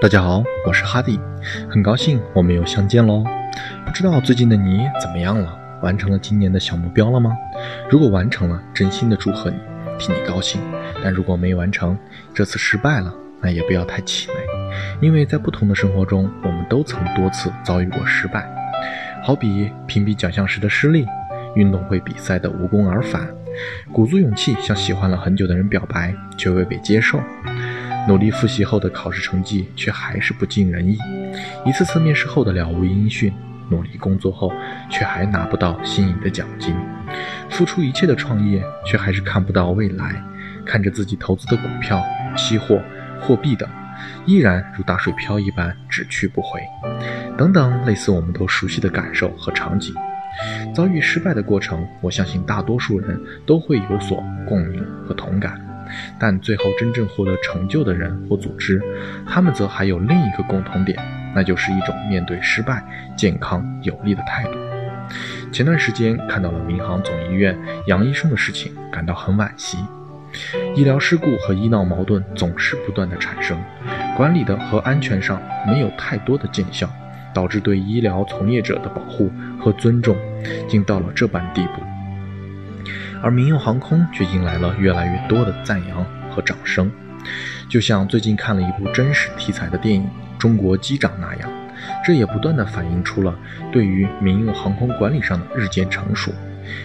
大家好，我是哈迪，很高兴我们又相见喽。不知道最近的你怎么样了？完成了今年的小目标了吗？如果完成了，真心的祝贺你，替你高兴。但如果没完成，这次失败了，那也不要太气馁，因为在不同的生活中，我们都曾多次遭遇过失败。好比评比奖项时的失利，运动会比赛的无功而返，鼓足勇气向喜欢了很久的人表白，却未被接受。努力复习后的考试成绩却还是不尽人意，一次次面试后的了无音讯，努力工作后却还拿不到心仪的奖金，付出一切的创业却还是看不到未来，看着自己投资的股票、期货、货币等，依然如打水漂一般只去不回，等等类似我们都熟悉的感受和场景。遭遇失败的过程，我相信大多数人都会有所共鸣和同感。但最后真正获得成就的人或组织，他们则还有另一个共同点，那就是一种面对失败健康有力的态度。前段时间看到了民航总医院杨医生的事情，感到很惋惜。医疗事故和医闹矛盾总是不断的产生，管理的和安全上没有太多的见效，导致对医疗从业者的保护和尊重，竟到了这般地步。而民用航空却迎来了越来越多的赞扬和掌声，就像最近看了一部真实题材的电影《中国机长》那样，这也不断的反映出了对于民用航空管理上的日渐成熟。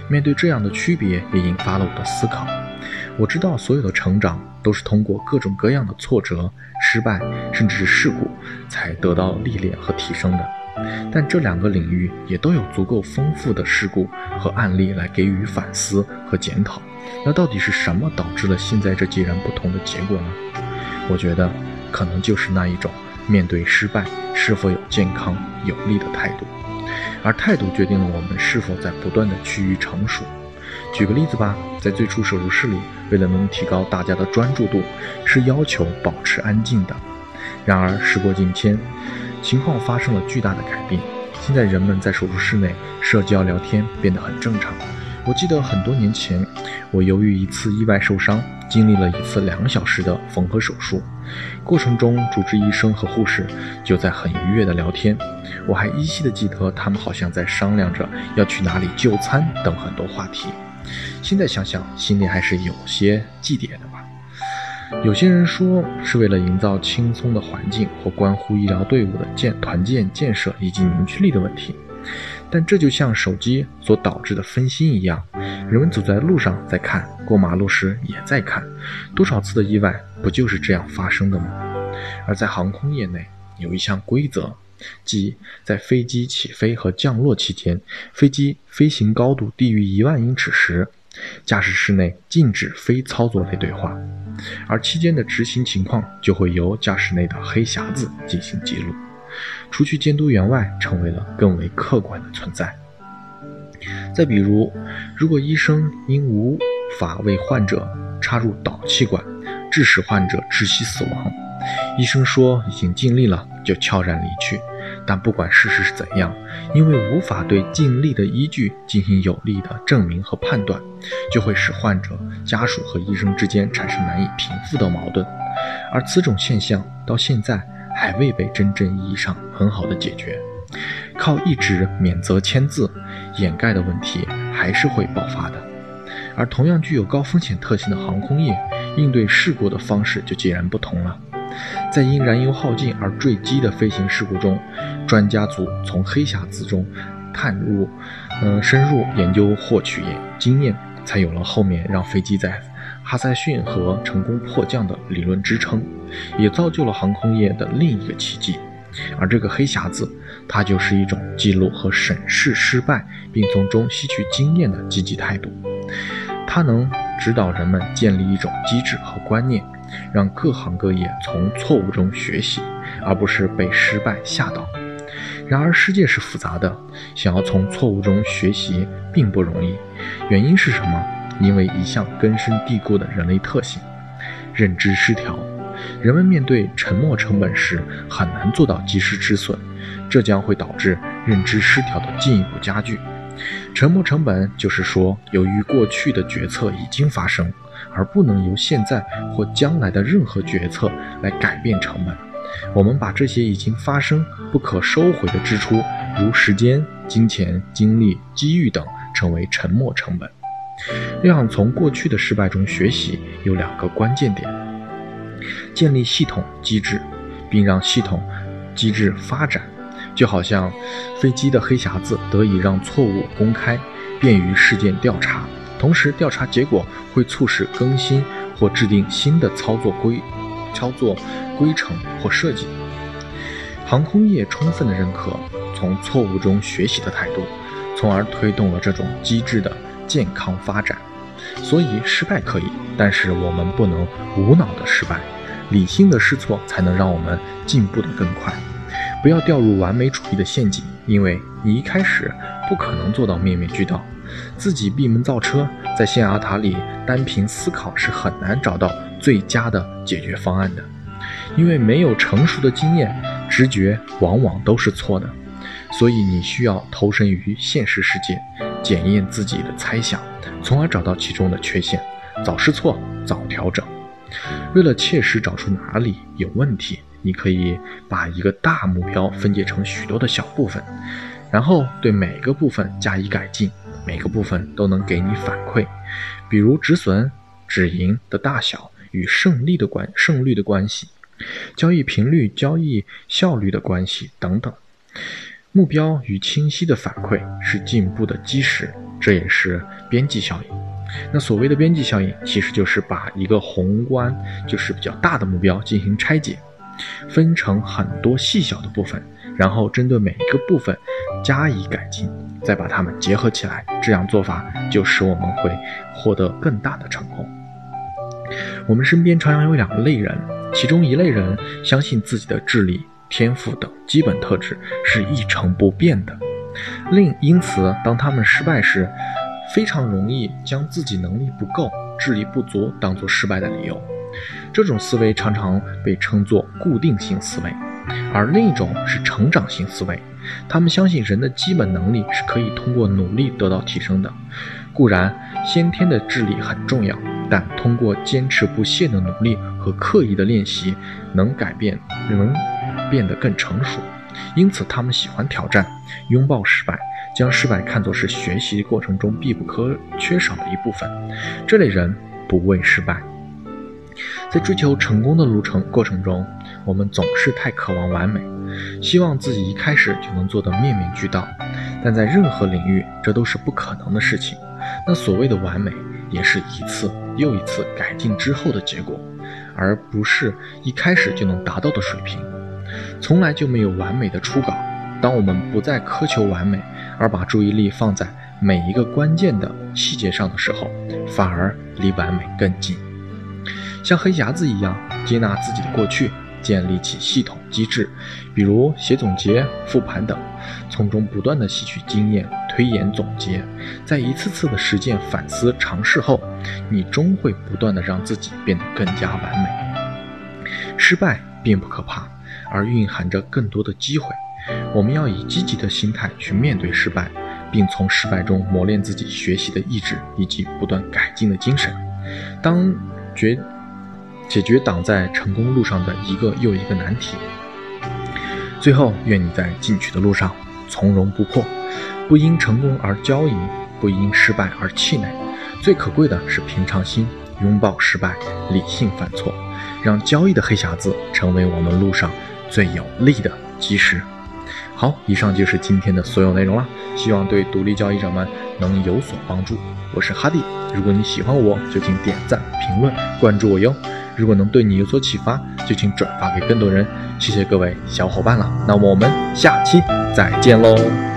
面对这样的区别，也引发了我的思考。我知道，所有的成长都是通过各种各样的挫折、失败，甚至是事故，才得到历练和提升的。但这两个领域也都有足够丰富的事故和案例来给予反思和检讨。那到底是什么导致了现在这截然不同的结果呢？我觉得，可能就是那一种面对失败是否有健康有力的态度，而态度决定了我们是否在不断的趋于成熟。举个例子吧，在最初手术室里，为了能提高大家的专注度，是要求保持安静的。然而时过境迁。情况发生了巨大的改变。现在人们在手术室内社交聊天变得很正常。我记得很多年前，我由于一次意外受伤，经历了一次两小时的缝合手术。过程中，主治医生和护士就在很愉悦的聊天。我还依稀的记得，他们好像在商量着要去哪里就餐等很多话题。现在想想，心里还是有些祭奠的吧。有些人说是为了营造轻松的环境或关乎医疗队伍的建团建建设以及凝聚力的问题，但这就像手机所导致的分心一样，人们走在路上在看，过马路时也在看，多少次的意外不就是这样发生的吗？而在航空业内有一项规则，即在飞机起飞和降落期间，飞机飞行高度低于一万英尺时，驾驶室内禁止非操作类对话。而期间的执行情况就会由驾驶内的黑匣子进行记录，除去监督员外，成为了更为客观的存在。再比如，如果医生因无法为患者插入导气管，致使患者窒息死亡，医生说已经尽力了，就悄然离去。但不管事实是怎样，因为无法对尽力的依据进行有力的证明和判断，就会使患者家属和医生之间产生难以平复的矛盾，而此种现象到现在还未被真正意义上很好的解决。靠一纸免责签字掩盖的问题还是会爆发的。而同样具有高风险特性的航空业，应对事故的方式就截然不同了。在因燃油耗尽而坠机的飞行事故中，专家组从黑匣子中探入，嗯，深入研究获取经验，才有了后面让飞机在哈塞逊河成功迫降的理论支撑，也造就了航空业的另一个奇迹。而这个黑匣子，它就是一种记录和审视失败，并从中吸取经验的积极态度。它能指导人们建立一种机制和观念。让各行各业从错误中学习，而不是被失败吓倒。然而，世界是复杂的，想要从错误中学习并不容易。原因是什么？因为一项根深蒂固的人类特性——认知失调。人们面对沉没成本时，很难做到及时止损，这将会导致认知失调的进一步加剧。沉没成本就是说，由于过去的决策已经发生。而不能由现在或将来的任何决策来改变成本，我们把这些已经发生、不可收回的支出，如时间、金钱、精力、机遇等，称为沉没成本。要想从过去的失败中学习，有两个关键点：建立系统机制，并让系统机制发展，就好像飞机的黑匣子得以让错误公开，便于事件调查。同时，调查结果会促使更新或制定新的操作规操作规程或设计。航空业充分的认可从错误中学习的态度，从而推动了这种机制的。健康发展，所以失败可以，但是我们不能无脑的失败，理性的试错才能让我们进步的更快。不要掉入完美主义的陷阱，因为你一开始不可能做到面面俱到，自己闭门造车，在象牙塔里单凭思考是很难找到最佳的解决方案的，因为没有成熟的经验，直觉往往都是错的。所以你需要投身于现实世界，检验自己的猜想，从而找到其中的缺陷，早试错，早调整。为了切实找出哪里有问题，你可以把一个大目标分解成许多的小部分，然后对每个部分加以改进，每个部分都能给你反馈，比如止损、止盈的大小与胜利的关胜率的关系，交易频率、交易效率的关系等等。目标与清晰的反馈是进步的基石，这也是边际效应。那所谓的边际效应，其实就是把一个宏观，就是比较大的目标进行拆解，分成很多细小的部分，然后针对每一个部分加以改进，再把它们结合起来。这样做法就使我们会获得更大的成功。我们身边常常有两类人，其中一类人相信自己的智力。天赋等基本特质是一成不变的，另因此，当他们失败时，非常容易将自己能力不够、智力不足当做失败的理由。这种思维常常被称作固定性思维，而另一种是成长性思维。他们相信人的基本能力是可以通过努力得到提升的。固然，先天的智力很重要，但通过坚持不懈的努力和刻意的练习，能改变能。变得更成熟，因此他们喜欢挑战，拥抱失败，将失败看作是学习过程中必不可缺少的一部分。这类人不畏失败，在追求成功的路程过程中，我们总是太渴望完美，希望自己一开始就能做得面面俱到。但在任何领域，这都是不可能的事情。那所谓的完美，也是一次又一次改进之后的结果，而不是一开始就能达到的水平。从来就没有完美的初稿。当我们不再苛求完美，而把注意力放在每一个关键的细节上的时候，反而离完美更近。像黑匣子一样，接纳自己的过去，建立起系统机制，比如写总结、复盘等，从中不断的吸取经验、推演总结，在一次次的实践、反思、尝试后，你终会不断的让自己变得更加完美。失败并不可怕。而蕴含着更多的机会，我们要以积极的心态去面对失败，并从失败中磨练自己学习的意志以及不断改进的精神。当决解决挡在成功路上的一个又一个难题。最后，愿你在进取的路上从容不迫，不因成功而骄淫，不因失败而气馁。最可贵的是平常心，拥抱失败，理性犯错，让交易的黑匣子成为我们路上。最有力的基石。好，以上就是今天的所有内容了，希望对独立交易者们能有所帮助。我是哈迪，如果你喜欢我，就请点赞、评论、关注我哟。如果能对你有所启发，就请转发给更多人。谢谢各位小伙伴了，那么我们下期再见喽。